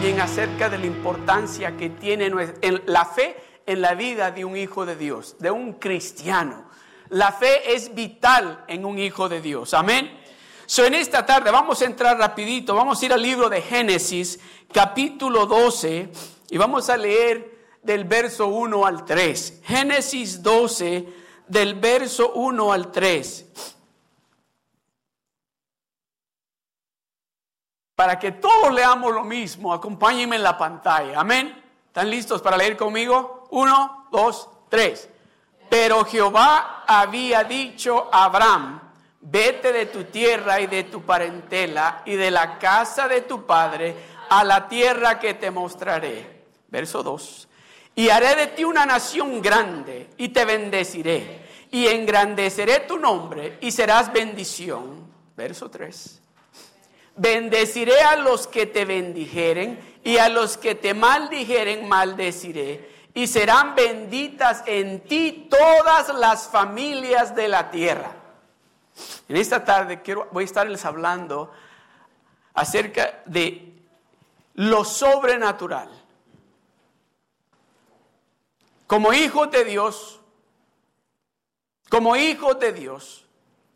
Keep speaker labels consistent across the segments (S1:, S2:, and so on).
S1: también acerca de la importancia que tiene la fe en la vida de un hijo de Dios, de un cristiano. La fe es vital en un hijo de Dios. Amén. So, en esta tarde vamos a entrar rapidito, vamos a ir al libro de Génesis, capítulo 12, y vamos a leer del verso 1 al 3. Génesis 12, del verso 1 al 3. Para que todos leamos lo mismo, acompáñenme en la pantalla. Amén. ¿Están listos para leer conmigo? Uno, dos, tres. Pero Jehová había dicho a Abraham, vete de tu tierra y de tu parentela y de la casa de tu padre a la tierra que te mostraré. Verso 2. Y haré de ti una nación grande y te bendeciré y engrandeceré tu nombre y serás bendición. Verso 3. Bendeciré a los que te bendijeren y a los que te maldijeren maldeciré. Y serán benditas en ti todas las familias de la tierra. En esta tarde quiero, voy a estarles hablando acerca de lo sobrenatural. Como hijos de Dios, como hijos de Dios,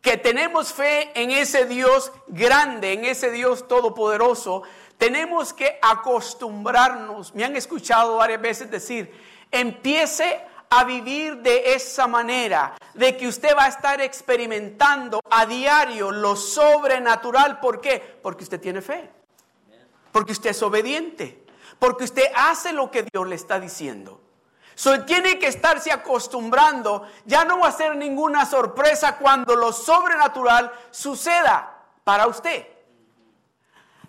S1: que tenemos fe en ese Dios grande, en ese Dios todopoderoso, tenemos que acostumbrarnos. Me han escuchado varias veces decir, empiece a vivir de esa manera, de que usted va a estar experimentando a diario lo sobrenatural. ¿Por qué? Porque usted tiene fe, porque usted es obediente, porque usted hace lo que Dios le está diciendo. So, tiene que estarse acostumbrando, ya no va a ser ninguna sorpresa cuando lo sobrenatural suceda para usted.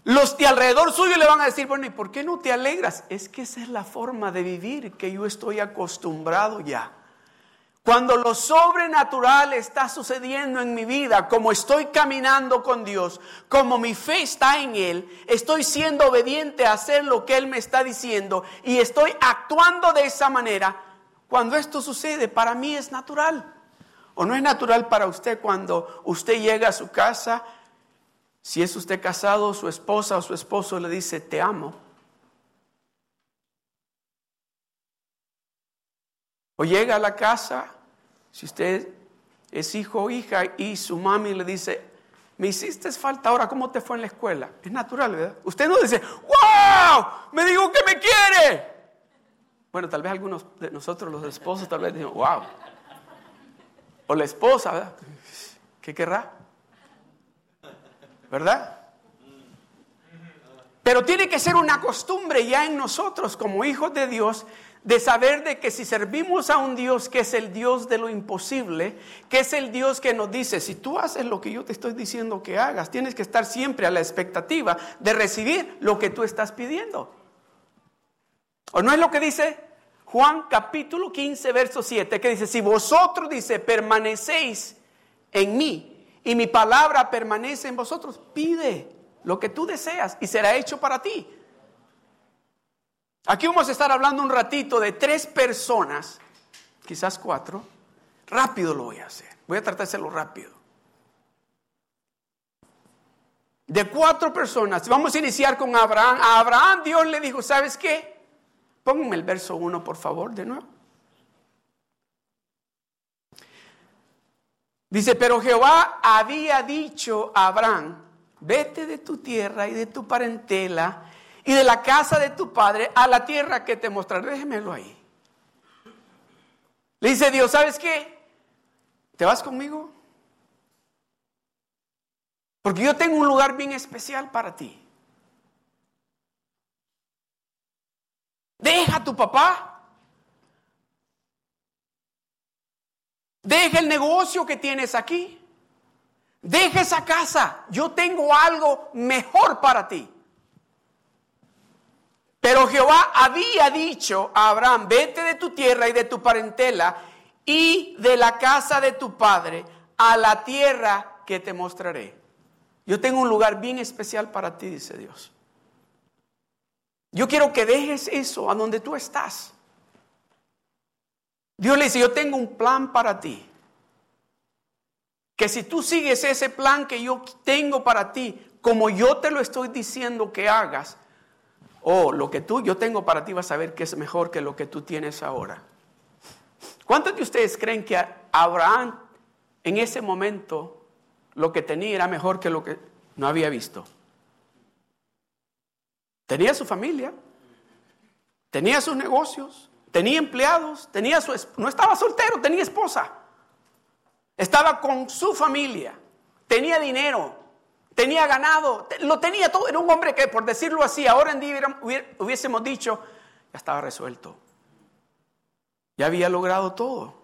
S1: Los de alrededor suyo le van a decir, bueno, ¿y por qué no te alegras? Es que esa es la forma de vivir que yo estoy acostumbrado ya. Cuando lo sobrenatural está sucediendo en mi vida, como estoy caminando con Dios, como mi fe está en Él, estoy siendo obediente a hacer lo que Él me está diciendo y estoy actuando de esa manera, cuando esto sucede, para mí es natural. ¿O no es natural para usted cuando usted llega a su casa si es usted casado, su esposa o su esposo le dice, te amo. O llega a la casa, si usted es hijo o hija y su mami le dice, me hiciste falta ahora, ¿cómo te fue en la escuela? Es natural, ¿verdad? Usted no dice, wow, me dijo que me quiere. Bueno, tal vez algunos de nosotros, los esposos, tal vez dicen, wow. O la esposa, ¿verdad? ¿Qué querrá? ¿verdad? Pero tiene que ser una costumbre ya en nosotros como hijos de Dios de saber de que si servimos a un Dios que es el Dios de lo imposible, que es el Dios que nos dice, si tú haces lo que yo te estoy diciendo que hagas, tienes que estar siempre a la expectativa de recibir lo que tú estás pidiendo. ¿O no es lo que dice Juan capítulo 15, verso 7, que dice, si vosotros, dice, permanecéis en mí y mi palabra permanece en vosotros, pide lo que tú deseas y será hecho para ti. Aquí vamos a estar hablando un ratito de tres personas, quizás cuatro. Rápido lo voy a hacer. Voy a tratar de hacerlo rápido. De cuatro personas. Vamos a iniciar con Abraham. A Abraham Dios le dijo, ¿sabes qué? Pónganme el verso uno, por favor, de nuevo. Dice, pero Jehová había dicho a Abraham, vete de tu tierra y de tu parentela y de la casa de tu padre a la tierra que te mostraré. Déjemelo ahí. Le dice Dios, ¿sabes qué? ¿Te vas conmigo? Porque yo tengo un lugar bien especial para ti. Deja a tu papá Deja el negocio que tienes aquí. Deja esa casa. Yo tengo algo mejor para ti. Pero Jehová había dicho a Abraham, vete de tu tierra y de tu parentela y de la casa de tu padre a la tierra que te mostraré. Yo tengo un lugar bien especial para ti, dice Dios. Yo quiero que dejes eso a donde tú estás. Dios le dice, yo tengo un plan para ti. Que si tú sigues ese plan que yo tengo para ti, como yo te lo estoy diciendo que hagas, oh, lo que tú, yo tengo para ti, vas a ver que es mejor que lo que tú tienes ahora. ¿Cuántos de ustedes creen que Abraham en ese momento lo que tenía era mejor que lo que no había visto? Tenía su familia, tenía sus negocios, tenía empleados, tenía su no estaba soltero, tenía esposa. Estaba con su familia, tenía dinero, tenía ganado, lo tenía todo. Era un hombre que, por decirlo así, ahora en día hubiésemos dicho, ya estaba resuelto. Ya había logrado todo.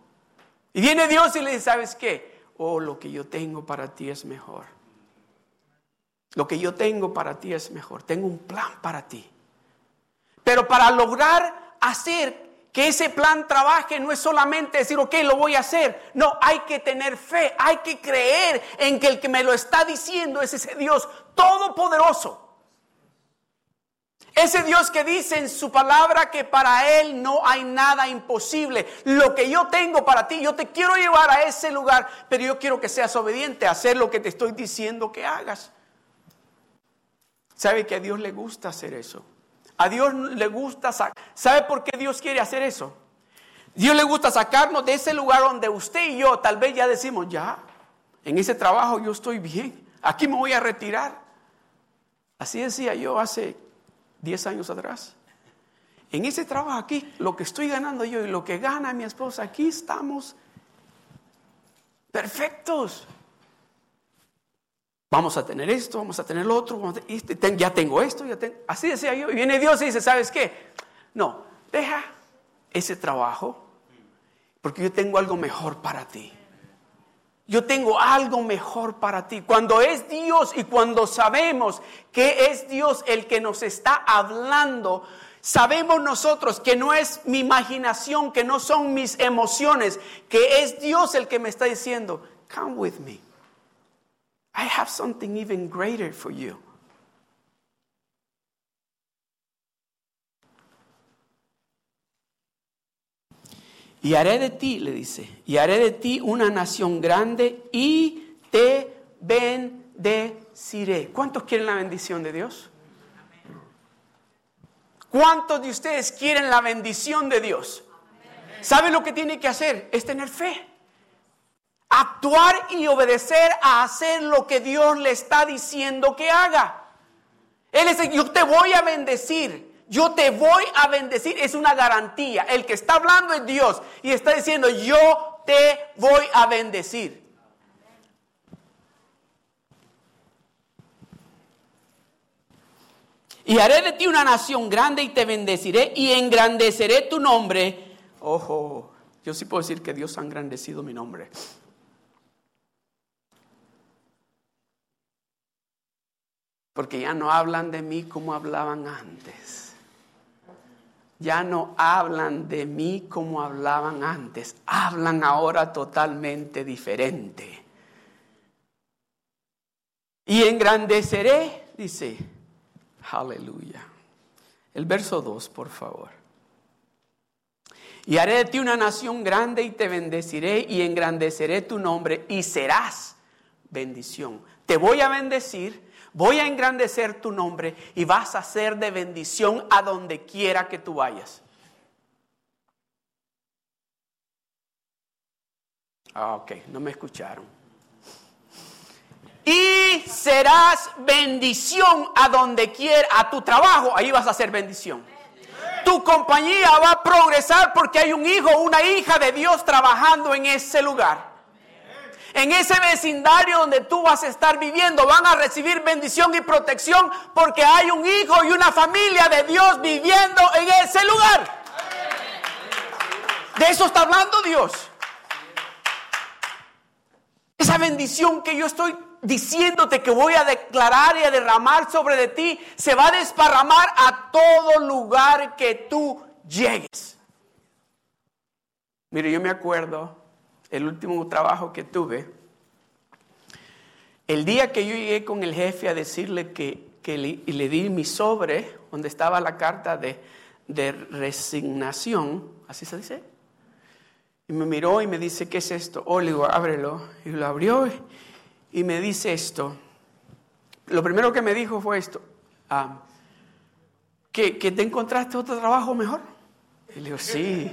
S1: Y viene Dios y le dice, ¿sabes qué? Oh, lo que yo tengo para ti es mejor. Lo que yo tengo para ti es mejor. Tengo un plan para ti. Pero para lograr hacer que ese plan trabaje no es solamente decir, ok, lo voy a hacer. No, hay que tener fe, hay que creer en que el que me lo está diciendo es ese Dios todopoderoso. Ese Dios que dice en su palabra que para Él no hay nada imposible. Lo que yo tengo para ti, yo te quiero llevar a ese lugar, pero yo quiero que seas obediente a hacer lo que te estoy diciendo que hagas. ¿Sabe que a Dios le gusta hacer eso? A Dios le gusta, ¿sabe por qué Dios quiere hacer eso? Dios le gusta sacarnos de ese lugar donde usted y yo tal vez ya decimos, ya, en ese trabajo yo estoy bien, aquí me voy a retirar. Así decía yo hace 10 años atrás. En ese trabajo aquí, lo que estoy ganando yo y lo que gana mi esposa, aquí estamos perfectos. Vamos a tener esto, vamos a tener lo otro, este, ya tengo esto, ya tengo. Así decía yo. Y viene Dios y dice, ¿sabes qué? No, deja ese trabajo, porque yo tengo algo mejor para ti. Yo tengo algo mejor para ti. Cuando es Dios y cuando sabemos que es Dios el que nos está hablando, sabemos nosotros que no es mi imaginación, que no son mis emociones, que es Dios el que me está diciendo, come with me. I have something even greater for you. Y haré de ti, le dice, y haré de ti una nación grande y te bendeciré. ¿Cuántos quieren la bendición de Dios? ¿Cuántos de ustedes quieren la bendición de Dios? ¿Sabe lo que tiene que hacer? Es tener fe actuar y obedecer a hacer lo que Dios le está diciendo que haga. Él dice, yo te voy a bendecir, yo te voy a bendecir, es una garantía. El que está hablando es Dios y está diciendo, yo te voy a bendecir. Y haré de ti una nación grande y te bendeciré y engrandeceré tu nombre. Ojo, yo sí puedo decir que Dios ha engrandecido mi nombre. Porque ya no hablan de mí como hablaban antes. Ya no hablan de mí como hablaban antes. Hablan ahora totalmente diferente. Y engrandeceré, dice, aleluya. El verso 2, por favor. Y haré de ti una nación grande y te bendeciré y engrandeceré tu nombre y serás bendición. Te voy a bendecir voy a engrandecer tu nombre y vas a ser de bendición a donde quiera que tú vayas. Ah, ok, no me escucharon. Y serás bendición a donde quiera, a tu trabajo, ahí vas a ser bendición. Tu compañía va a progresar porque hay un hijo, una hija de Dios trabajando en ese lugar en ese vecindario donde tú vas a estar viviendo, van a recibir bendición y protección porque hay un hijo y una familia de Dios viviendo en ese lugar. De eso está hablando Dios. Esa bendición que yo estoy diciéndote que voy a declarar y a derramar sobre de ti, se va a desparramar a todo lugar que tú llegues. Mire, yo me acuerdo el último trabajo que tuve, el día que yo llegué con el jefe a decirle que, le, di mi sobre, donde estaba la carta de, resignación, así se dice, y me miró y me dice, ¿qué es esto? Oh, le digo, ábrelo. Y lo abrió y me dice esto. Lo primero que me dijo fue esto. Ah, ¿que, que te encontraste otro trabajo mejor? Y le digo, sí,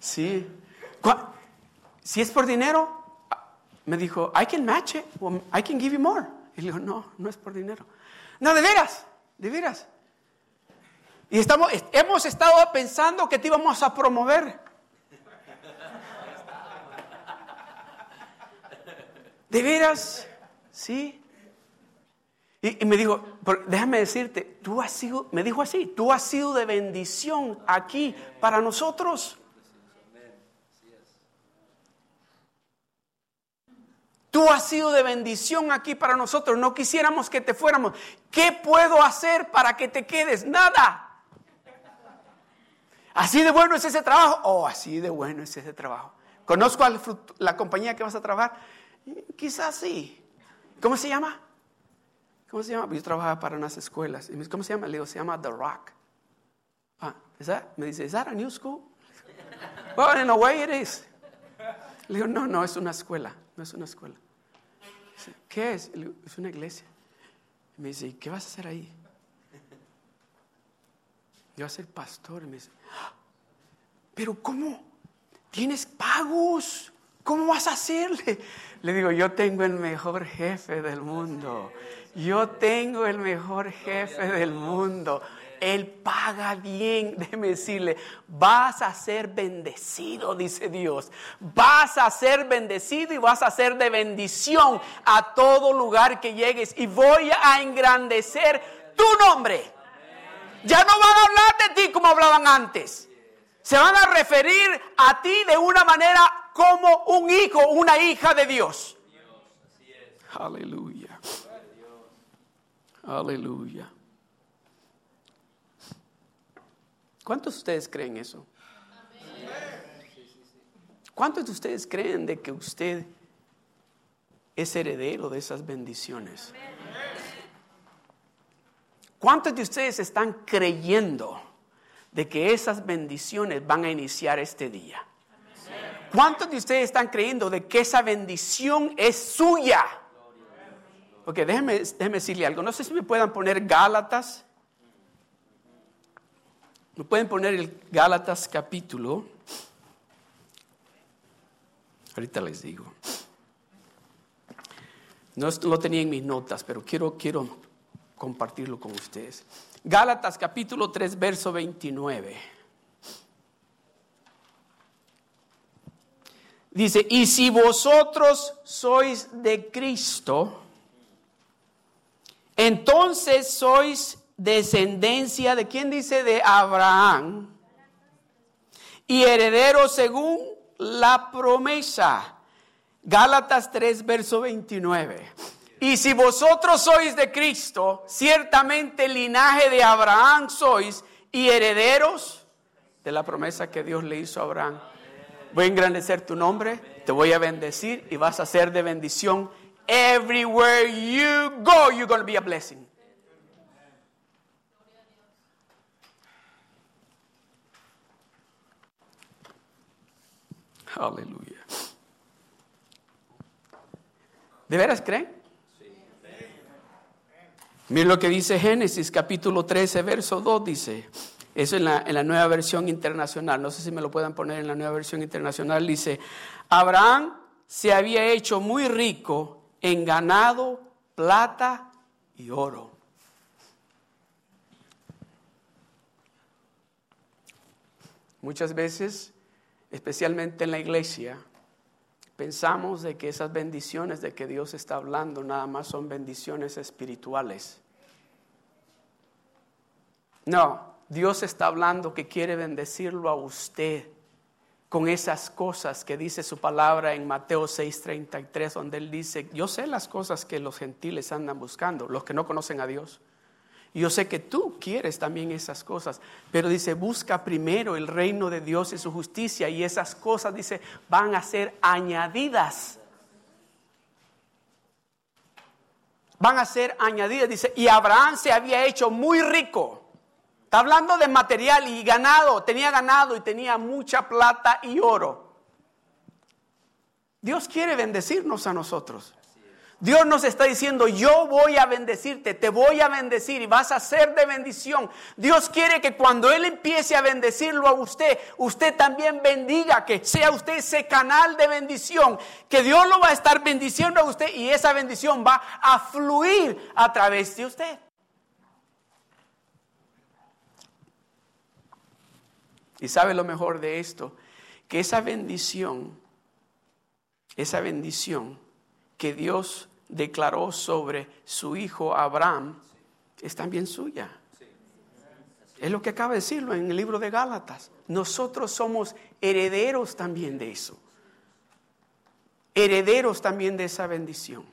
S1: sí. Si es por dinero, me dijo, I can match it, I can give you more. Y le digo, no, no es por dinero. No, de veras, de veras. Y estamos, hemos estado pensando que te íbamos a promover. ¿De veras? Sí. Y, me dijo, déjame decirte, tú has sido, me dijo así, tú has sido de bendición aquí para nosotros. Tú has sido de bendición aquí para nosotros. No quisiéramos que te fuéramos. ¿Qué puedo hacer para que te quedes? Nada. Así de bueno es ese trabajo. Oh, así de bueno es ese trabajo. ¿Conozco a la compañía que vas a trabajar? Quizás sí. ¿Cómo se llama? ¿Cómo se llama? Yo trabajaba para unas escuelas. ¿Cómo se llama? Le digo, se llama The Rock. Ah, me dice, ¿es that a new school? Well, in a way it is. Le digo, no, no, es una escuela. No es una escuela. ¿Qué es? Es una iglesia. Me dice, ¿y qué vas a hacer ahí? Yo voy a ser pastor. Me dice, ah, ¿pero cómo? ¿Tienes pagos? ¿Cómo vas a hacerle? Le digo, yo tengo el mejor jefe del mundo. Yo tengo el mejor jefe del mundo. Él paga bien. Déjeme decirle, vas a ser bendecido, dice Dios. Vas a ser bendecido y vas a ser de bendición a todo lugar que llegues. Y voy a engrandecer tu nombre. Ya no van a hablar de ti como hablaban antes. Se van a referir a ti de una manera como un hijo, una hija de Dios. Aleluya. Aleluya. ¿Cuántos de ustedes creen eso? ¿Cuántos de ustedes creen de que usted es heredero de esas bendiciones? ¿Cuántos de ustedes están creyendo de que esas bendiciones van a iniciar este día? ¿Cuántos de ustedes están creyendo de que esa bendición es suya? Ok, déjeme decirle algo. No sé si me puedan poner Gálatas. Me pueden poner el Gálatas capítulo. Ahorita les digo. No lo tenía en mis notas, pero quiero, quiero compartirlo con ustedes. Gálatas capítulo 3, verso 29. Dice, y si vosotros sois de Cristo, entonces sois descendencia de quién dice de Abraham y heredero según la promesa. Gálatas 3, verso 29. Y si vosotros sois de Cristo, ciertamente linaje de Abraham sois y herederos de la promesa que Dios le hizo a Abraham. Voy a engrandecer tu nombre, te voy a bendecir y vas a ser de bendición. Everywhere you go, you're going to be a blessing. Aleluya. ¿De veras creen? Miren lo que dice Génesis capítulo 13, verso 2, dice, eso en la, en la nueva versión internacional, no sé si me lo puedan poner en la nueva versión internacional, dice, Abraham se había hecho muy rico en ganado, plata y oro. Muchas veces, especialmente en la iglesia, Pensamos de que esas bendiciones de que Dios está hablando nada más son bendiciones espirituales. No, Dios está hablando que quiere bendecirlo a usted con esas cosas que dice su palabra en Mateo 6:33, donde Él dice, yo sé las cosas que los gentiles andan buscando, los que no conocen a Dios. Yo sé que tú quieres también esas cosas, pero dice, busca primero el reino de Dios y su justicia y esas cosas, dice, van a ser añadidas. Van a ser añadidas, dice, y Abraham se había hecho muy rico. Está hablando de material y ganado, tenía ganado y tenía mucha plata y oro. Dios quiere bendecirnos a nosotros. Dios nos está diciendo, yo voy a bendecirte, te voy a bendecir y vas a ser de bendición. Dios quiere que cuando Él empiece a bendecirlo a usted, usted también bendiga, que sea usted ese canal de bendición, que Dios lo va a estar bendiciendo a usted y esa bendición va a fluir a través de usted. Y sabe lo mejor de esto, que esa bendición, esa bendición que Dios declaró sobre su hijo Abraham es también suya. Es lo que acaba de decirlo en el libro de Gálatas. Nosotros somos herederos también de eso. Herederos también de esa bendición.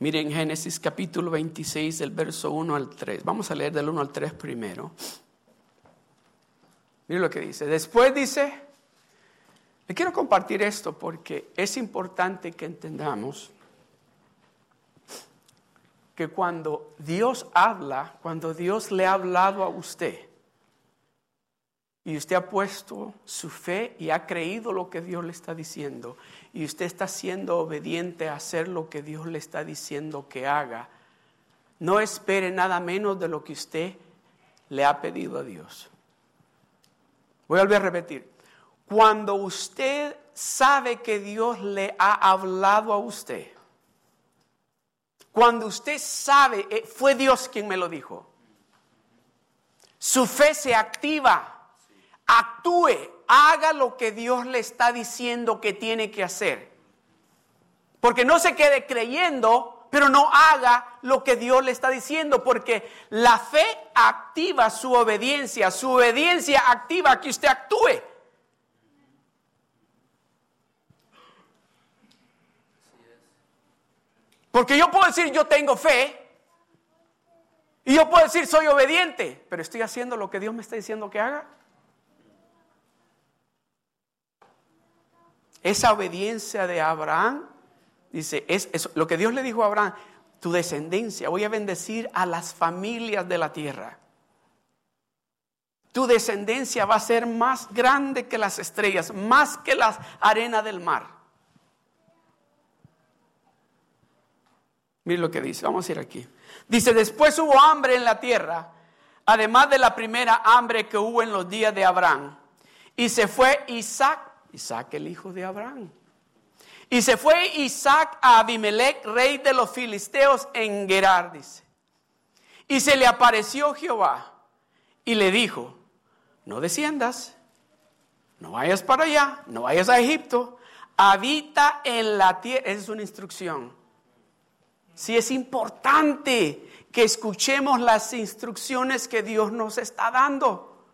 S1: Miren Génesis capítulo 26 del verso 1 al 3. Vamos a leer del 1 al 3 primero. Miren lo que dice. Después dice, le quiero compartir esto porque es importante que entendamos que cuando Dios habla, cuando Dios le ha hablado a usted, y usted ha puesto su fe y ha creído lo que Dios le está diciendo, y usted está siendo obediente a hacer lo que Dios le está diciendo que haga, no espere nada menos de lo que usted le ha pedido a Dios. Voy a volver a repetir. Cuando usted sabe que Dios le ha hablado a usted, cuando usted sabe, eh, fue Dios quien me lo dijo, su fe se activa, actúe, haga lo que Dios le está diciendo que tiene que hacer. Porque no se quede creyendo, pero no haga lo que Dios le está diciendo, porque la fe activa su obediencia, su obediencia activa que usted actúe. Porque yo puedo decir yo tengo fe y yo puedo decir soy obediente, pero estoy haciendo lo que Dios me está diciendo que haga. Esa obediencia de Abraham, dice, es, lo que Dios le dijo a Abraham, tu descendencia, voy a bendecir a las familias de la tierra. Tu descendencia va a ser más grande que las estrellas, más que la arena del mar. Mire lo que dice, vamos a ir aquí. Dice, después hubo hambre en la tierra, además de la primera hambre que hubo en los días de Abraham. Y se fue Isaac, Isaac el hijo de Abraham. Y se fue Isaac a Abimelech, rey de los filisteos, en Gerar, dice. Y se le apareció Jehová y le dijo, no desciendas, no vayas para allá, no vayas a Egipto, habita en la tierra. Esa es una instrucción Sí es importante que escuchemos las instrucciones que Dios nos está dando.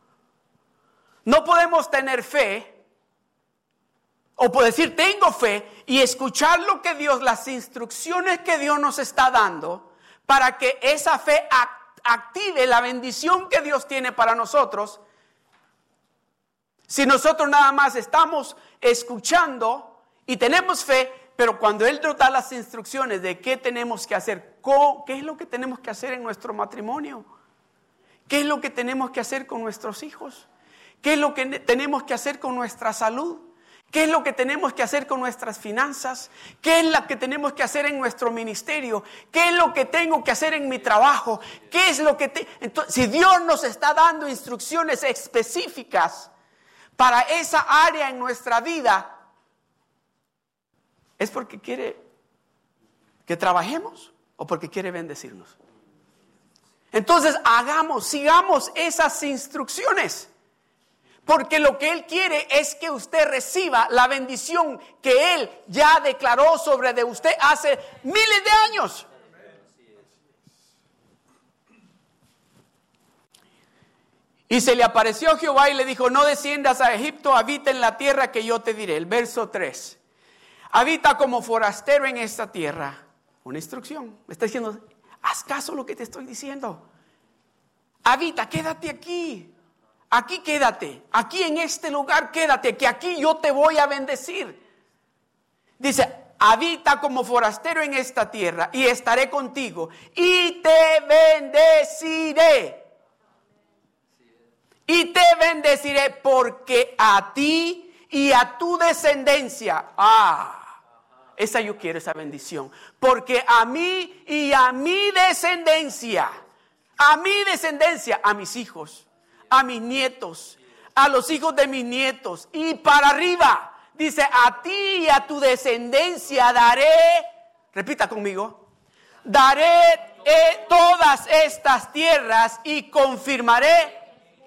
S1: No podemos tener fe o puedo decir tengo fe y escuchar lo que Dios, las instrucciones que Dios nos está dando para que esa fe active la bendición que Dios tiene para nosotros. Si nosotros nada más estamos escuchando y tenemos fe, pero cuando Él nos da las instrucciones de qué tenemos que hacer, qué es lo que tenemos que hacer en nuestro matrimonio, qué es lo que tenemos que hacer con nuestros hijos, qué es lo que tenemos que hacer con nuestra salud, qué es lo que tenemos que hacer con nuestras finanzas, qué es lo que tenemos que hacer en nuestro ministerio, qué es lo que tengo que hacer en mi trabajo, qué es lo que... Entonces, si Dios nos está dando instrucciones específicas para esa área en nuestra vida, ¿Es porque quiere que trabajemos o porque quiere bendecirnos? Entonces hagamos, sigamos esas instrucciones. Porque lo que Él quiere es que usted reciba la bendición que Él ya declaró sobre de usted hace miles de años. Y se le apareció Jehová y le dijo, no desciendas a Egipto, habita en la tierra que yo te diré. El verso 3 habita como forastero en esta tierra. Una instrucción. Me está diciendo, haz caso lo que te estoy diciendo. Habita, quédate aquí. Aquí quédate. Aquí en este lugar quédate, que aquí yo te voy a bendecir. Dice, habita como forastero en esta tierra y estaré contigo y te bendeciré. Y te bendeciré porque a ti y a tu descendencia. Ah, esa yo quiero, esa bendición. Porque a mí y a mi descendencia, a mi descendencia, a mis hijos, a mis nietos, a los hijos de mis nietos y para arriba. Dice, a ti y a tu descendencia daré, repita conmigo, daré eh, todas estas tierras y confirmaré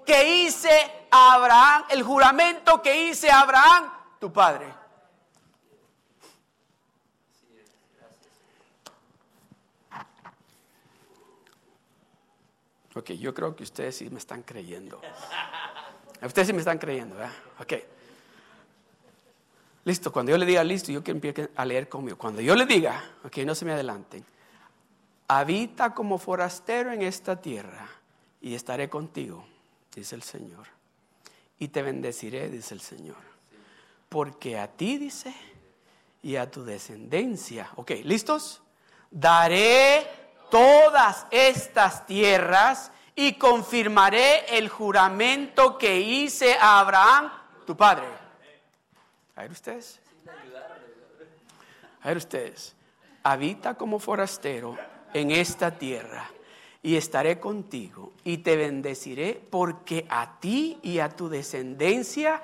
S1: que hice a Abraham, el juramento que hice a Abraham, tu padre. Ok, yo creo que ustedes sí me están creyendo. Ustedes sí me están creyendo, ¿verdad? Ok. Listo, cuando yo le diga listo, yo quiero empezar a leer conmigo. Cuando yo le diga, ok, no se me adelanten. Habita como forastero en esta tierra y estaré contigo, dice el Señor. Y te bendeciré, dice el Señor. Porque a ti, dice, y a tu descendencia. Ok, ¿listos? Daré todas estas tierras y confirmaré el juramento que hice a Abraham, tu padre. A ver ustedes. A ver ustedes. Habita como forastero en esta tierra y estaré contigo y te bendeciré porque a ti y a tu descendencia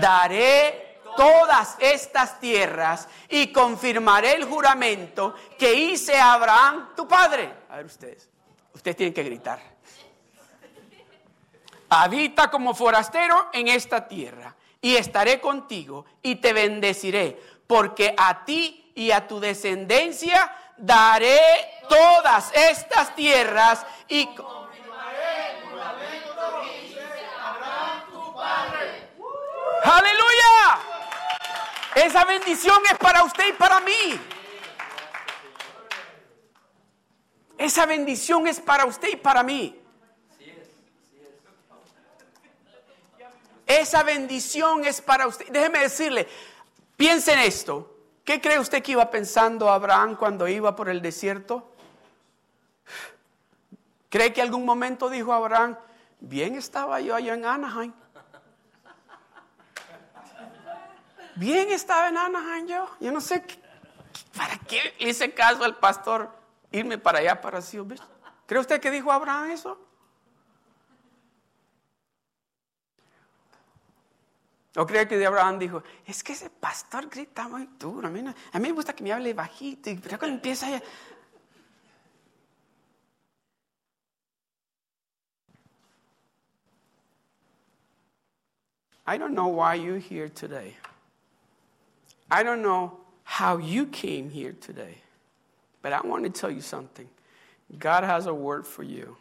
S1: daré todas estas tierras y confirmaré el juramento que hice a Abraham, tu padre. A ver ustedes, ustedes tienen que gritar. Habita como forastero en esta tierra y estaré contigo y te bendeciré, porque a ti y a tu descendencia daré todas estas tierras y confirmaré el juramento que hice a Abraham, tu padre. Aleluya. Esa bendición es para usted y para mí. Esa bendición es para usted y para mí. Esa bendición es para usted. Déjeme decirle, piense en esto. ¿Qué cree usted que iba pensando Abraham cuando iba por el desierto? ¿Cree que algún momento dijo Abraham, bien estaba yo allá en Anaheim? Bien estaba en Anaheim yo. Yo no sé para qué caso al pastor irme para allá para Silver. ¿Cree usted que dijo Abraham eso? ¿O cree que Abraham dijo, es que ese pastor grita muy duro? A mí, me gusta que me hable bajito, y pero cuando empieza a... I don't know why you're here today. I don't know how you came here today, but I want to tell you something. God has a word for you.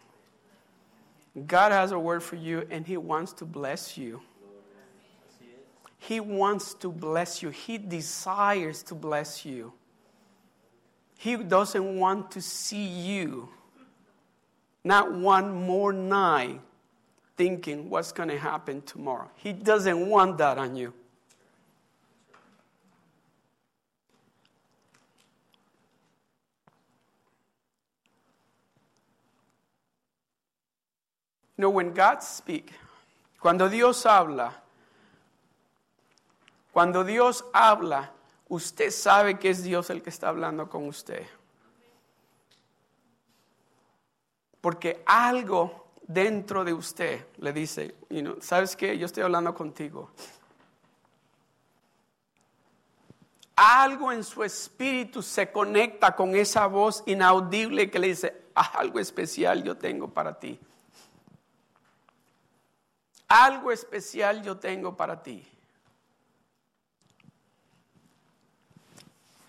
S1: God has a word for you, and He wants to bless you. He wants to bless you. He desires to bless you. He doesn't want to see you not one more night thinking what's going to happen tomorrow. He doesn't want that on you. Know, when God speaks, cuando Dios habla, cuando Dios habla, usted sabe que es Dios el que está hablando con usted. Porque algo dentro de usted le dice, ¿sabes qué? Yo estoy hablando contigo. Algo en su espíritu se conecta con esa voz inaudible que le dice, algo especial yo tengo para ti. Algo especial yo tengo para ti.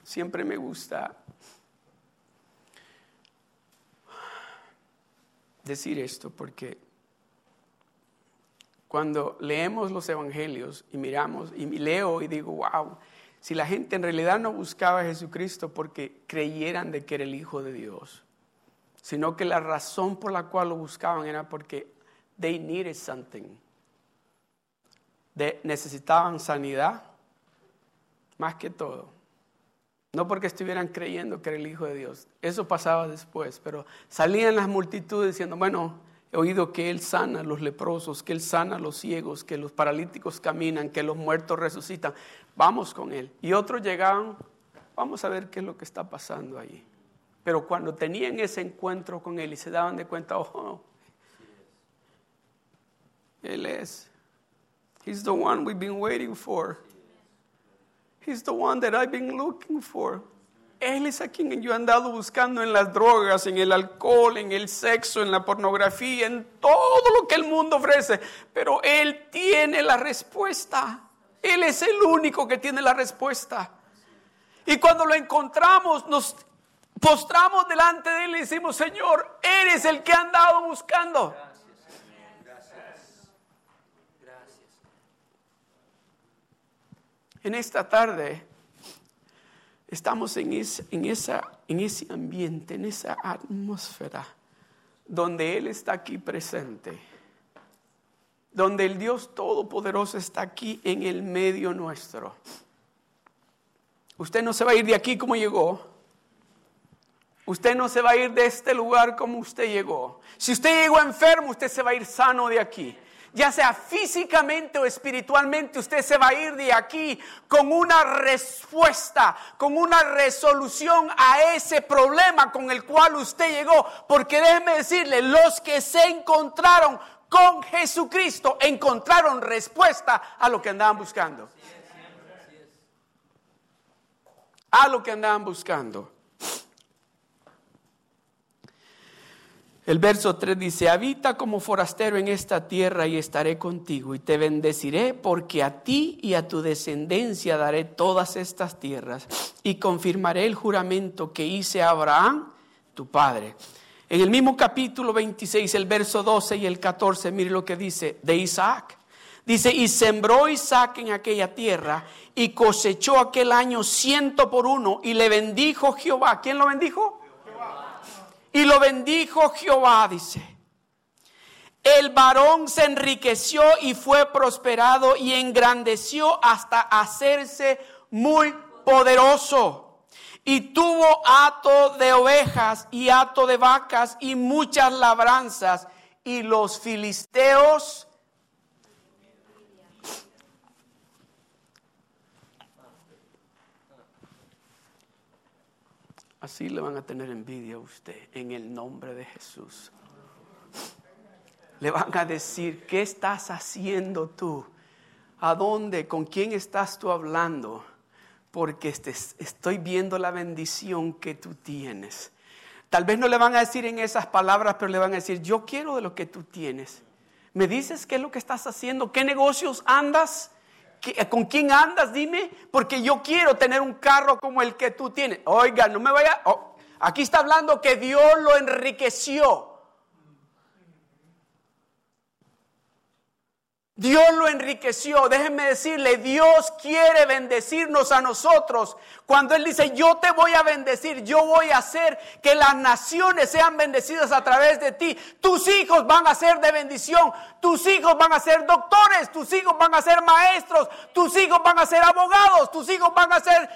S1: Siempre me gusta decir esto porque cuando leemos los evangelios y miramos y leo y digo, wow, si la gente en realidad no buscaba a Jesucristo porque creyeran de que era el Hijo de Dios, sino que la razón por la cual lo buscaban era porque they needed something necesitaban sanidad, más que todo. No porque estuvieran creyendo que era el Hijo de Dios. Eso pasaba después, pero salían las multitudes diciendo, bueno, He oído que Él sana a los leprosos, que Él sana a los ciegos, que los paralíticos caminan, que los muertos resucitan. Vamos con Él. Y otros llegaban, vamos a ver qué es lo que está pasando ahí. Pero cuando tenían ese encuentro con Él y se daban de cuenta, oh, Él es. He's the one we've been waiting for. He's the one that I've been looking for. Él es a quien yo he andado buscando en las drogas, en el alcohol, en el sexo, en la pornografía, en todo lo que el mundo ofrece. Pero Él tiene la respuesta. Él es el único que tiene la respuesta. Y cuando lo encontramos, nos postramos delante de Él y decimos, Señor, eres el que he andado buscando. Gracias. Gracias. En esta tarde Estamos en, ese ambiente, en esa atmósfera, donde Él está aquí presente, donde el Dios Todopoderoso está aquí en el medio nuestro. Usted no se va a ir de aquí como llegó. Usted no se va a ir de este lugar como usted llegó. Si usted llegó enfermo, usted se va a ir sano de aquí ya sea físicamente o espiritualmente, usted se va a ir de aquí con una respuesta, con una resolución a ese problema con el cual usted llegó. Porque déjeme decirle, los que se encontraron con Jesucristo encontraron respuesta a lo que andaban buscando. A lo que andaban buscando. El verso 3 dice, habita como forastero en esta tierra y estaré contigo y te bendeciré porque a ti y a tu descendencia daré todas estas tierras y confirmaré el juramento que hice a Abraham, tu padre. En el mismo capítulo 26, el verso 12 y el 14, mire lo que dice de Isaac. Dice, y sembró Isaac en aquella tierra y cosechó aquel año ciento por uno y le bendijo Jehová. ¿Quién lo bendijo? Y lo bendijo Jehová, dice. El varón se enriqueció y fue prosperado y engrandeció hasta hacerse muy poderoso. Y tuvo hato de ovejas y hato de vacas y muchas labranzas. Y los filisteos Así le van a tener envidia a usted en el nombre de Jesús. Le van a decir, ¿qué estás haciendo tú? ¿A dónde? ¿Con quién estás tú hablando? Porque este, estoy viendo la bendición que tú tienes. Tal vez no le van a decir en esas palabras, pero le van a decir, yo quiero de lo que tú tienes. ¿Me dices qué es lo que estás haciendo? ¿Qué negocios andas? ¿Con quién andas? Dime, porque yo quiero tener un carro como el que tú tienes. Oiga, no me vaya. Oh, aquí está hablando que Dios lo enriqueció. Dios lo enriqueció. Déjenme decirle, Dios quiere bendecirnos a nosotros. Cuando Él dice, yo te voy a bendecir, yo voy a hacer que las naciones sean bendecidas a través de ti. Tus hijos van a ser de bendición. Tus hijos van a ser doctores. Tus hijos van a ser maestros. Tus hijos van a ser abogados. Tus hijos van a ser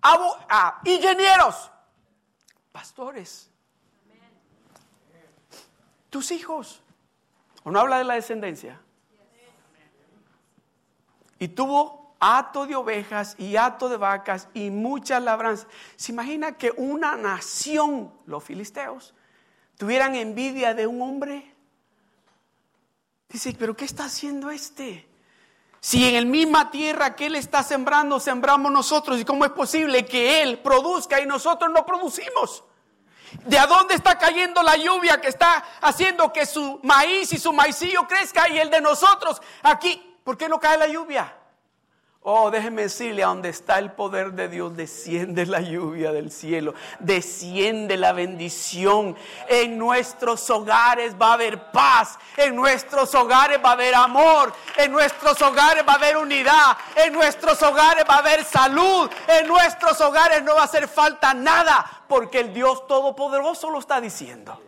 S1: ah, ingenieros. Pastores. Tus hijos. ¿O no habla de la descendencia? Y tuvo hato de ovejas y hato de vacas y muchas labranzas. ¿Se imagina que una nación, los filisteos, tuvieran envidia de un hombre? Dice, pero ¿qué está haciendo este? Si en el misma tierra que Él está sembrando, sembramos nosotros, ¿y cómo es posible que Él produzca y nosotros no producimos? ¿De dónde está cayendo la lluvia que está haciendo que su maíz y su maicillo crezca y el de nosotros aquí ¿Por qué no cae la lluvia? Oh, déjeme decirle, a donde está el poder de Dios, desciende la lluvia del cielo, desciende la bendición. En nuestros hogares va a haber paz, en nuestros hogares va a haber amor, en nuestros hogares va a haber unidad, en nuestros hogares va a haber salud, en nuestros hogares no va a hacer falta nada, porque el Dios Todopoderoso lo está diciendo.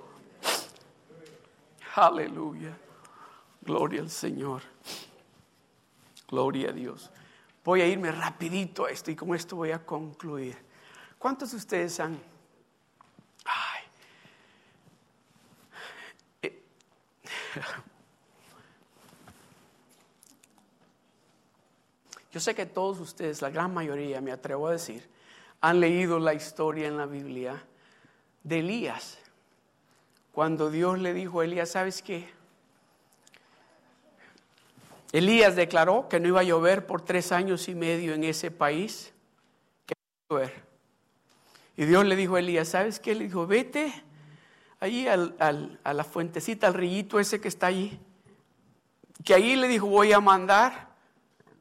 S1: Aleluya. Gloria al Señor. Gloria a Dios. Voy a irme rapidito a esto y con esto voy a concluir. ¿Cuántos de ustedes han... Ay, eh. yo sé que todos ustedes, la gran mayoría, me atrevo a decir, han leído la historia en la Biblia de Elías. Cuando Dios le dijo a Elías, ¿sabes qué? Elías declaró que no iba a llover por tres años y medio en ese país. Que a llover. Y Dios le dijo a Elías, ¿sabes qué? Le dijo, vete allí a la fuentecita, al rillito ese que está allí. Que ahí le dijo, voy a mandar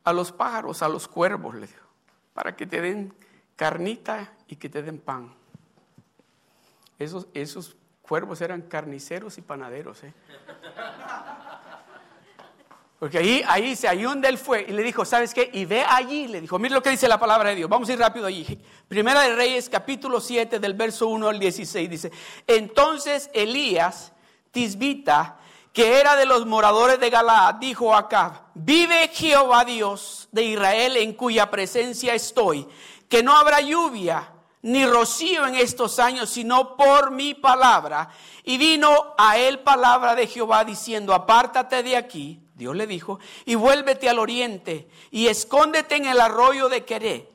S1: a los pájaros, a los cuervos, le dijo, para que te den carnita y que te den pan. Esos, esos cuervos eran carniceros y panaderos. ¿eh? Porque ahí, ahí, ahí donde él fue y le dijo, ¿sabes qué? Y ve allí, le dijo, mira lo que dice la palabra de Dios. Vamos a ir rápido allí. Primera de Reyes, capítulo 7, del verso 1 al 16, dice, entonces Elías, Tisbita, que era de los moradores de Galaad, dijo a Acab, vive Jehová Dios de Israel en cuya presencia estoy, que no habrá lluvia ni rocío en estos años, sino por mi palabra. Y vino a él palabra de Jehová diciendo, apártate de aquí Dios le dijo, y vuélvete al oriente y escóndete en el arroyo de Queré,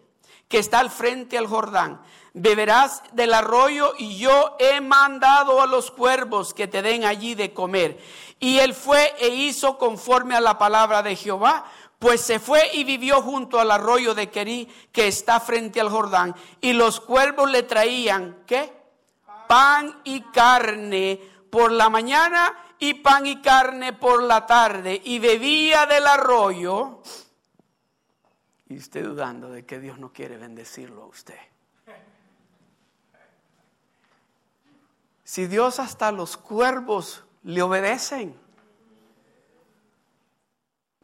S1: que está al frente al Jordán. Beberás del arroyo y yo he mandado a los cuervos que te den allí de comer. Y él fue e hizo conforme a la palabra de Jehová, pues se fue y vivió junto al arroyo de Querí, que está frente al Jordán. Y los cuervos le traían, ¿qué? Pan y carne por la mañana y pan y carne por la tarde y bebía del arroyo. Y usted dudando de que Dios no quiere bendecirlo a usted. Si Dios hasta los cuervos le obedecen,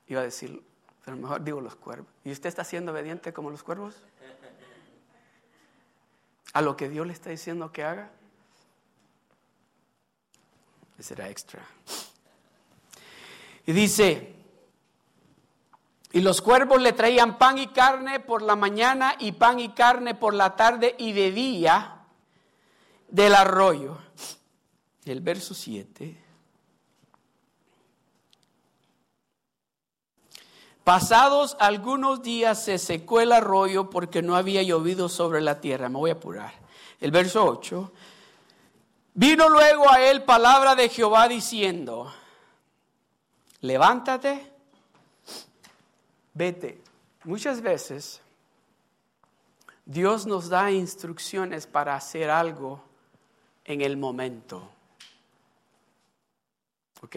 S1: iba a decir, pero mejor digo los cuervos. ¿Y usted está siendo obediente como los cuervos? A lo que Dios le está diciendo que haga será extra. Y dice, y los cuervos le traían pan y carne por la mañana y pan y carne por la tarde y bebía del arroyo. El verso 7. Pasados algunos días se secó el arroyo porque no había llovido sobre la tierra. Me voy a apurar. El verso 8. Vino luego a él palabra de Jehová diciendo, levántate, vete. Muchas veces Dios nos da instrucciones para hacer algo en el momento. Ok.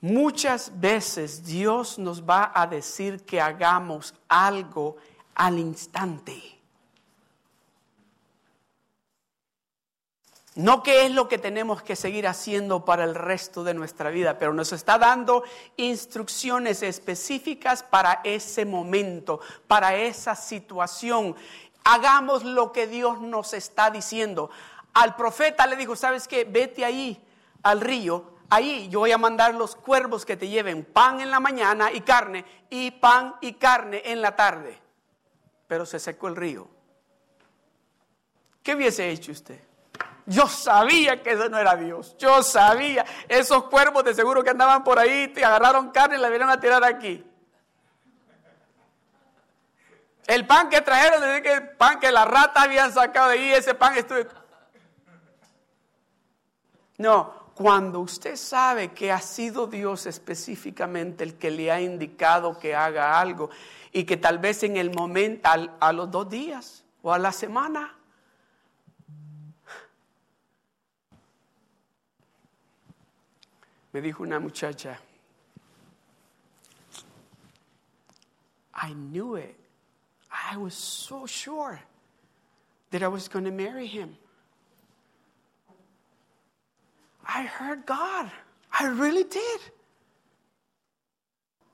S1: Muchas veces Dios nos va a decir que hagamos algo al instante. No qué es lo que tenemos que seguir haciendo para el resto de nuestra vida, pero nos está dando instrucciones específicas para ese momento, para esa situación. Hagamos lo que Dios nos está diciendo. Al profeta le dijo, ¿sabes qué? Vete ahí al río, ahí yo voy a mandar los cuervos que te lleven pan en la mañana y carne, y pan y carne en la tarde. Pero se secó el río. ¿Qué hubiese hecho usted? Yo sabía que eso no era Dios. Yo sabía. Esos cuervos de seguro que andaban por ahí, te agarraron carne y la vinieron a tirar aquí. El pan que trajeron, el pan que las ratas habían sacado de ahí, ese pan estuvo. No, cuando usted sabe que ha sido Dios específicamente el que le ha indicado que haga algo y que tal vez en el momento, a los dos días o a la semana, Me dijo una muchacha, I knew it. I was so sure that I was going to marry him. I heard God. I really did.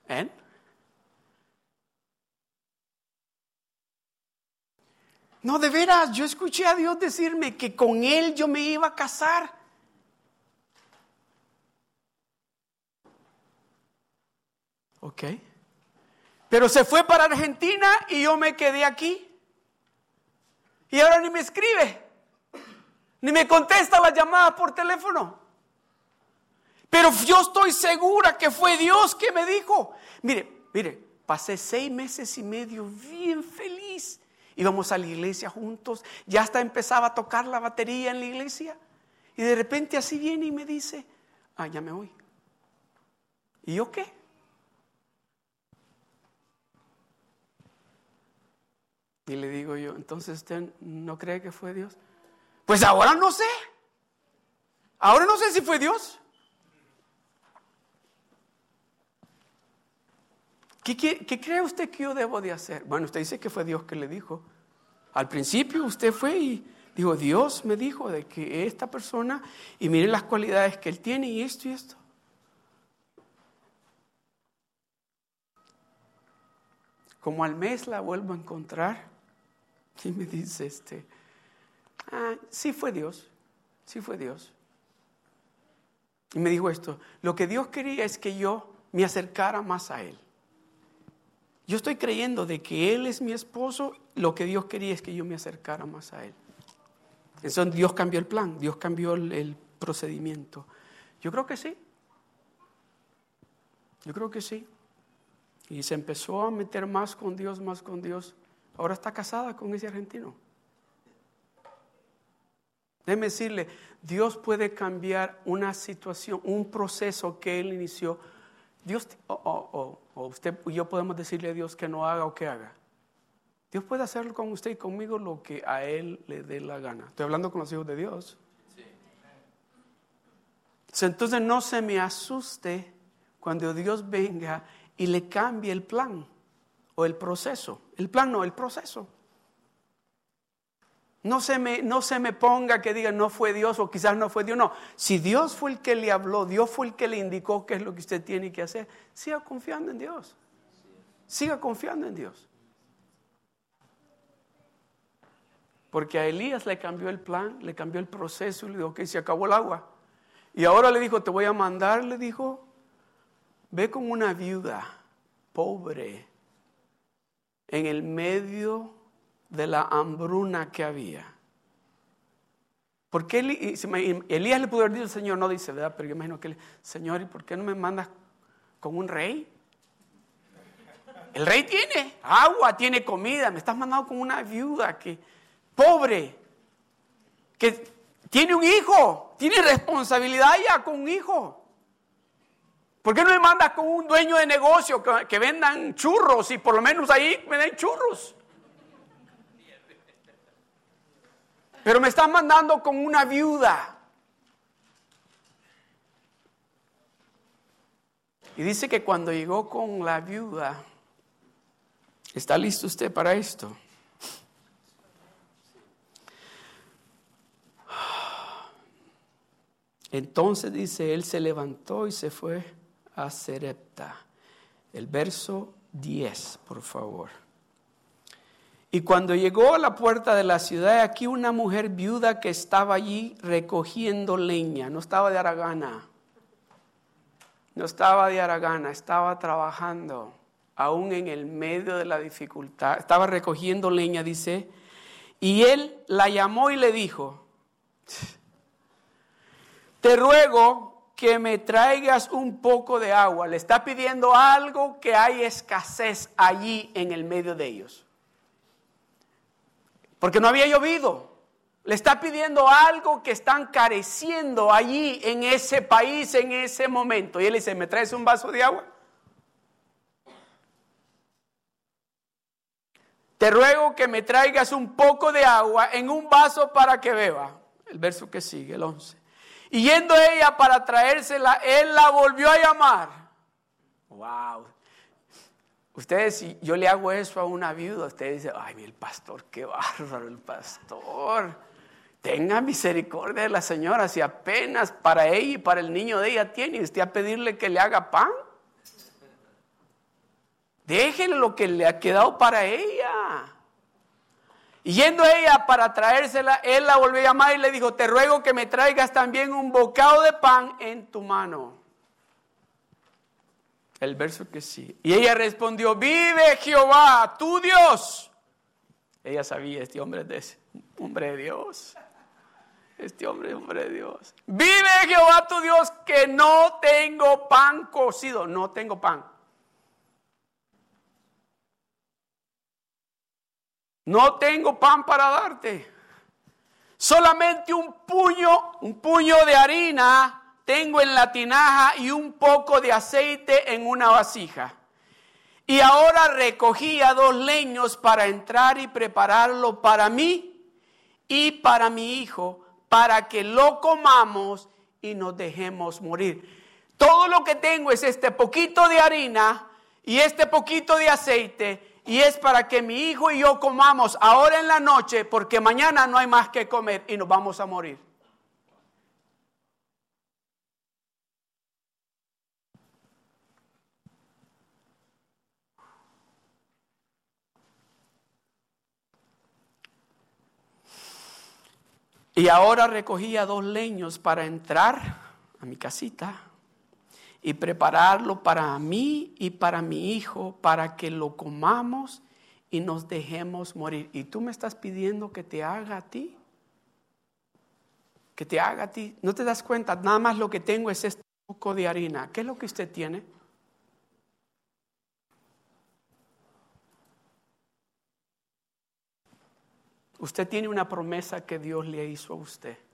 S1: And? No, de veras, yo escuché a Dios decirme que con Él yo me iba a casar. Ok. Pero se fue para Argentina y yo me quedé aquí. Y ahora ni me escribe, ni me contesta las llamadas por teléfono. Pero yo estoy segura que fue Dios que me dijo. Mire, mire, pasé seis meses y medio bien feliz. Íbamos a la iglesia juntos, ya hasta empezaba a tocar la batería en la iglesia. Y de repente así viene y me dice, ah, ya me voy. ¿Y yo qué? Y le digo yo, entonces usted no cree que fue Dios. Pues ahora no sé. Ahora no sé si fue Dios. ¿Qué, cree usted que yo debo de hacer? Bueno, usted dice que fue Dios que le dijo. Al principio usted fue y dijo, Dios me dijo de que esta persona, y miren las cualidades que él tiene y esto y esto. Como al mes la vuelvo a encontrar y me dice, este, ah, sí fue Dios, sí fue Dios. Y me dijo esto, lo que Dios quería es que yo me acercara más a Él. Yo estoy creyendo de que Él es mi esposo, lo que Dios quería es que yo me acercara más a Él. Entonces Dios cambió el plan, Dios cambió el, procedimiento. Yo creo que sí. Yo creo que sí. Y se empezó a meter más con Dios, más con Dios. Ahora está casada con ese argentino. Déjeme decirle, Dios puede cambiar una situación, un proceso que Él inició. Dios, o usted y yo podemos decirle a Dios que no haga o que haga. Dios puede hacerlo con usted y conmigo lo que a Él le dé la gana. Estoy hablando con los hijos de Dios. Entonces no se me asuste cuando Dios venga y le cambie el plan o el proceso. El plan no, el proceso. No se, me, no se me ponga que diga no fue Dios o quizás no fue Dios. No, si Dios fue el que le habló, Dios fue el que le indicó qué es lo que usted tiene que hacer, siga confiando en Dios. Siga confiando en Dios. Porque a Elías le cambió el plan, le cambió el proceso y le dijo, que se acabó el agua. Y ahora le dijo, te voy a mandar, le dijo, ve con una viuda pobre en el medio de la hambruna que había. Porque Elías le pudo haber dicho al Señor, no dice, ¿verdad? Pero yo imagino que, Señor, ¿y por qué no me mandas con un rey? El rey tiene agua, tiene comida, me estás mandando con una viuda que, pobre, que tiene un hijo, tiene responsabilidad ya con un hijo. ¿Por qué no me mandas con un dueño de negocio que, vendan churros y por lo menos ahí me den churros? Pero me están mandando con una viuda. Y dice que cuando llegó con la viuda, ¿está listo usted para esto? Entonces dice, él se levantó y se fue a. El verso 10, por favor. Y cuando llegó a la puerta de la ciudad, aquí una mujer viuda que estaba allí recogiendo leña, no estaba de Aragana, no estaba de Aragana, estaba trabajando aún en el medio de la dificultad, estaba recogiendo leña, dice, y él la llamó y le dijo, te ruego que me traigas un poco de agua. Le está pidiendo algo que hay escasez allí en el medio de ellos porque no había llovido. Le está pidiendo algo que están careciendo allí en ese país en ese momento. Y él dice, ¿me traes un vaso de agua? Te ruego que me traigas un poco de agua en un vaso para que beba. El verso que sigue, el 11. Y yendo ella para traérsela, él la volvió a llamar. Wow. Ustedes, si yo le hago eso a una viuda, ustedes dicen, ay, el pastor, qué bárbaro el pastor. Tenga misericordia de la señora, si apenas para ella y para el niño de ella tiene, usted a pedirle que le haga pan. Déjenle lo que le ha quedado para ella. Yendo ella para traérsela, él la volvió a llamar y le dijo, te ruego que me traigas también un bocado de pan en tu mano. El verso que sí. Y ella respondió, vive Jehová, tu Dios. Ella sabía, este hombre es hombre de Dios. Este hombre es hombre de Dios. Vive Jehová tu Dios que no tengo pan cocido. No tengo pan. No tengo pan para darte. Solamente un puño, un puño de harina tengo en la tinaja y un poco de aceite en una vasija. Y ahora recogía dos leños para entrar y prepararlo para mí y para mi hijo, para que lo comamos y nos dejemos morir. Todo lo que tengo es este poquito de harina y este poquito de aceite y es para que mi hijo y yo comamos ahora en la noche porque mañana no hay más que comer y nos vamos a morir. Y ahora recogía dos leños para entrar a mi casita y prepararlo para mí y para mi hijo, para que lo comamos y nos dejemos morir. ¿Y tú me estás pidiendo que te haga a ti? Que te haga a ti. ¿No te das cuenta? Nada más lo que tengo es este poco de harina. ¿Qué es lo que usted tiene? Usted tiene una promesa que Dios le hizo a usted.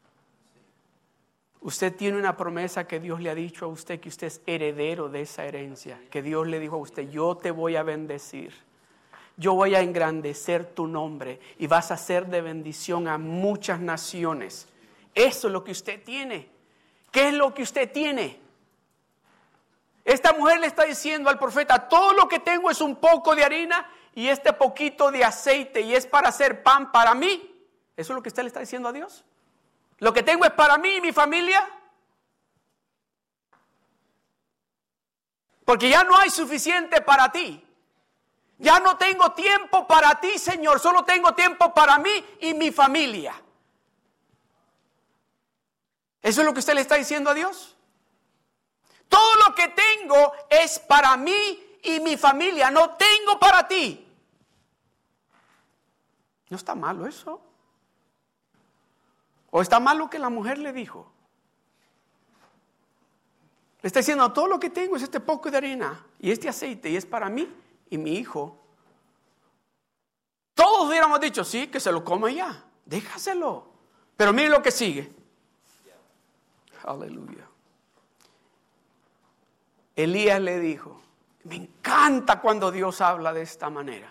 S1: Usted tiene una promesa que Dios le ha dicho a usted que usted es heredero de esa herencia, que Dios le dijo a usted, yo te voy a bendecir, yo voy a engrandecer tu nombre y vas a ser de bendición a muchas naciones. Eso es lo que usted tiene. ¿Qué es lo que usted tiene? Esta mujer le está diciendo al profeta, todo lo que tengo es un poco de harina y este poquito de aceite y es para hacer pan para mí. ¿Eso es lo que usted le está diciendo a Dios? Lo que tengo es para mí y mi familia. Porque ya no hay suficiente para ti. Ya no tengo tiempo para ti, Señor. Solo tengo tiempo para mí y mi familia. ¿Eso es lo que usted le está diciendo a Dios? Todo lo que tengo es para mí y mi familia, no tengo para ti. No está malo eso. ¿O está mal lo que la mujer le dijo? Le está diciendo, todo lo que tengo es este poco de harina y este aceite y es para mí y mi hijo. Todos hubiéramos dicho, sí, que se lo coma ya, déjaselo. Pero mire lo que sigue. Aleluya. Elías le dijo, me encanta cuando Dios habla de esta manera.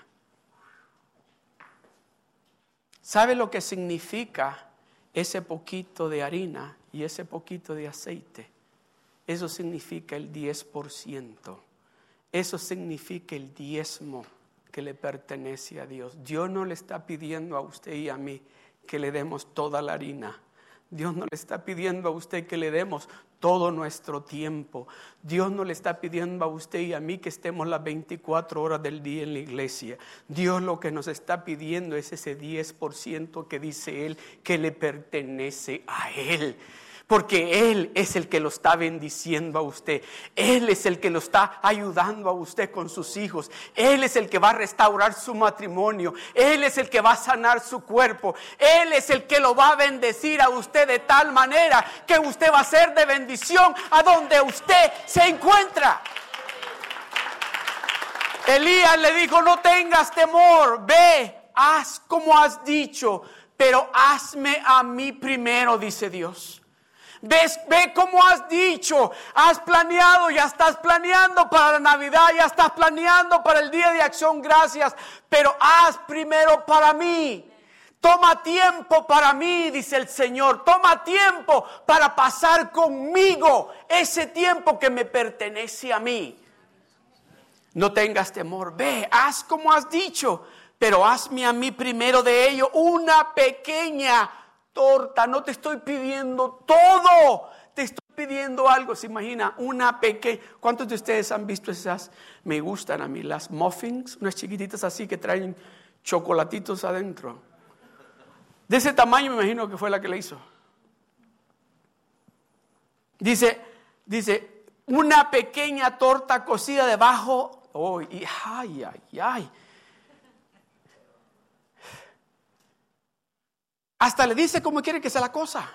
S1: ¿Sabe lo que significa ese poquito de harina y ese poquito de aceite? Eso significa el 10%. Eso significa el diezmo que le pertenece a Dios. Dios no le está pidiendo a usted y a mí que le demos toda la harina. Dios no le está pidiendo a usted que le demos todo nuestro tiempo. Dios no le está pidiendo a usted y a mí que estemos las 24 horas del día en la iglesia. Dios lo que nos está pidiendo es ese 10% que dice Él que le pertenece a Él porque Él es el que lo está bendiciendo a usted. Él es el que lo está ayudando a usted con sus hijos. Él es el que va a restaurar su matrimonio. Él es el que va a sanar su cuerpo. Él es el que lo va a bendecir a usted de tal manera que usted va a ser de bendición a donde usted se encuentra. Elías le dijo, no tengas temor, ve, haz como has dicho, pero hazme a mí primero, dice Dios. Ve cómo has dicho, has planeado, ya estás planeando para la Navidad, ya estás planeando para el Día de Acción Gracias, pero haz primero para mí. Toma tiempo para mí, dice el Señor. Toma tiempo para pasar conmigo ese tiempo que me pertenece a mí. No tengas temor, ve, haz como has dicho, pero hazme a mí primero de ello una pequeña torta, no te estoy pidiendo todo, te estoy pidiendo algo. Se imagina una pequeña. ¿Cuántos de ustedes han visto esas? Me gustan a mí, las muffins, unas chiquititas así que traen chocolatitos adentro. De ese tamaño me imagino que fue la que le hizo. Dice, dice, una pequeña torta cocida debajo. Ay, ay, ay. Hasta le dice cómo quiere que sea la cosa.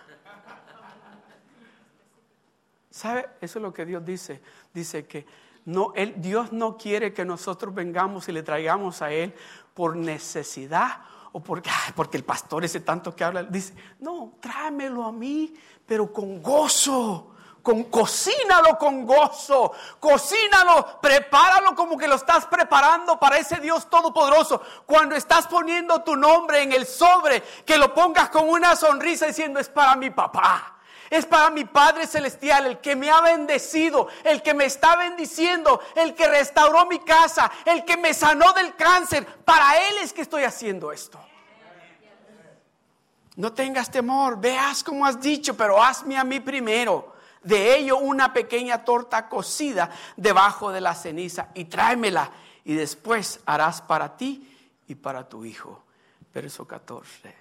S1: ¿Sabe? Eso es lo que Dios dice. Dice que no, Dios no quiere que nosotros vengamos y le traigamos a Él por necesidad o porque, porque el pastor ese tanto que habla, dice, no, tráemelo a mí, pero con gozo. Con, cocínalo con gozo, cocínalo, prepáralo como que lo estás preparando para ese Dios todopoderoso. Cuando estás poniendo tu nombre en el sobre, que lo pongas con una sonrisa diciendo es para mi papá. Es para mi Padre Celestial, el que me ha bendecido, el que me está bendiciendo, el que restauró mi casa, el que me sanó del cáncer. Para Él es que estoy haciendo esto. No tengas temor, veas como has dicho, pero hazme a mí primero. De ello una pequeña torta cocida debajo de la ceniza y tráemela y después harás para ti y para tu hijo. Verso 14.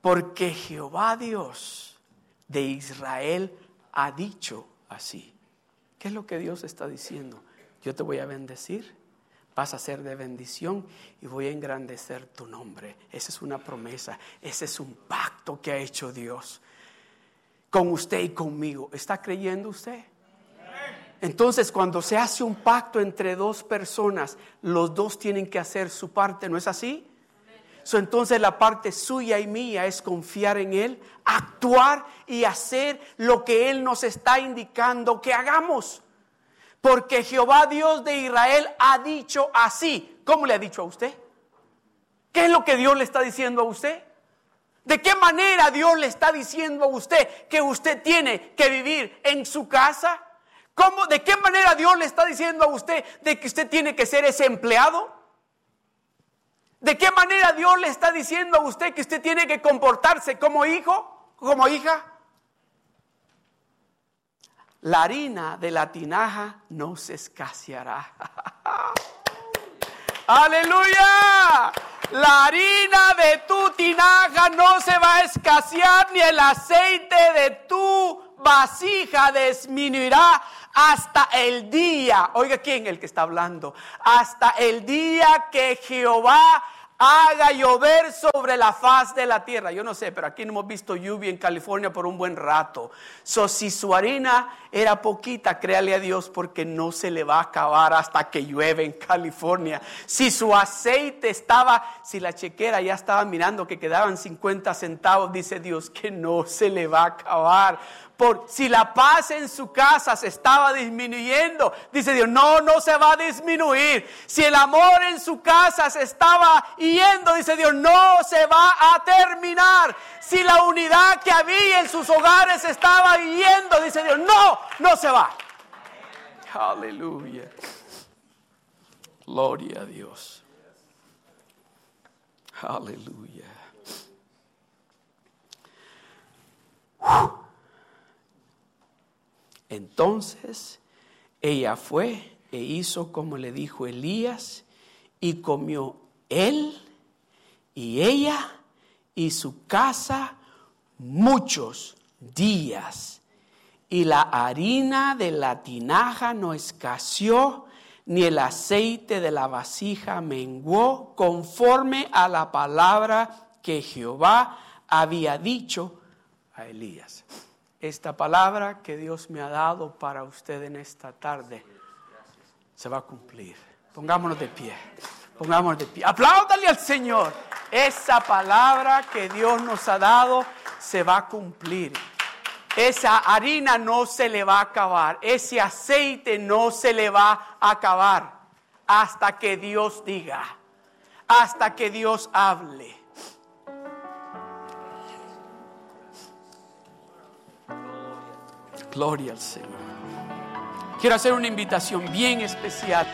S1: Porque Jehová Dios de Israel ha dicho así. ¿Qué es lo que Dios está diciendo? Yo te voy a bendecir, vas a ser de bendición y voy a engrandecer tu nombre. Esa es una promesa, ese es un pacto que ha hecho Dios con usted y conmigo. ¿Está creyendo usted? Entonces, cuando se hace un pacto entre dos personas, los dos tienen que hacer su parte, ¿no es así? entonces la parte suya y mía es confiar en Él, actuar y hacer lo que Él nos está indicando que hagamos. Porque Jehová Dios de Israel ha dicho así. ¿Cómo le ha dicho a usted? ¿Qué es lo que Dios le está diciendo a usted? ¿De qué manera Dios le está diciendo a usted que usted tiene que vivir en su casa? ¿Cómo, ¿De qué manera Dios le está diciendo a usted de que usted tiene que ser ese empleado? ¿De qué manera Dios le está diciendo a usted que usted tiene que comportarse como hijo, como hija? La harina de la tinaja no se escaseará. Aleluya. La harina de tu tinaja no se va a escasear, ni el aceite de tu vasija disminuirá hasta el día. Oiga, ¿quién el que está hablando? Hasta el día que Jehová haga llover sobre la faz de la tierra. Yo no sé, pero aquí no hemos visto lluvia en California por un buen rato. So, si su harina era poquita, créale a Dios porque no se le va a acabar hasta que llueve en California. Si su aceite estaba, si la chequera ya estaba mirando que quedaban 50 centavos, dice Dios que no se le va a acabar por si la paz en su casa se estaba disminuyendo, dice Dios, no, no se va a disminuir. Si el amor en su casa se estaba yendo, dice Dios, no se va a terminar. Si la unidad que había en sus hogares estaba yendo, dice Dios, no, no se va. Aleluya. Gloria a Dios. Aleluya. Entonces ella fue e hizo como le dijo Elías y comió él y ella y su casa muchos días. Y la harina de la tinaja no escaseó, ni el aceite de la vasija menguó, conforme a la palabra que Jehová había dicho a Elías esta palabra que Dios me ha dado para usted en esta tarde se va a cumplir. Pongámonos de pie. Pongámonos de pie. Apláudale al Señor. Esa palabra que Dios nos ha dado se va a cumplir. Esa harina no se le va a acabar. Ese aceite no se le va a acabar hasta que Dios diga. Hasta que Dios hable. Gloria al Señor. Quiero hacer una invitación bien especial.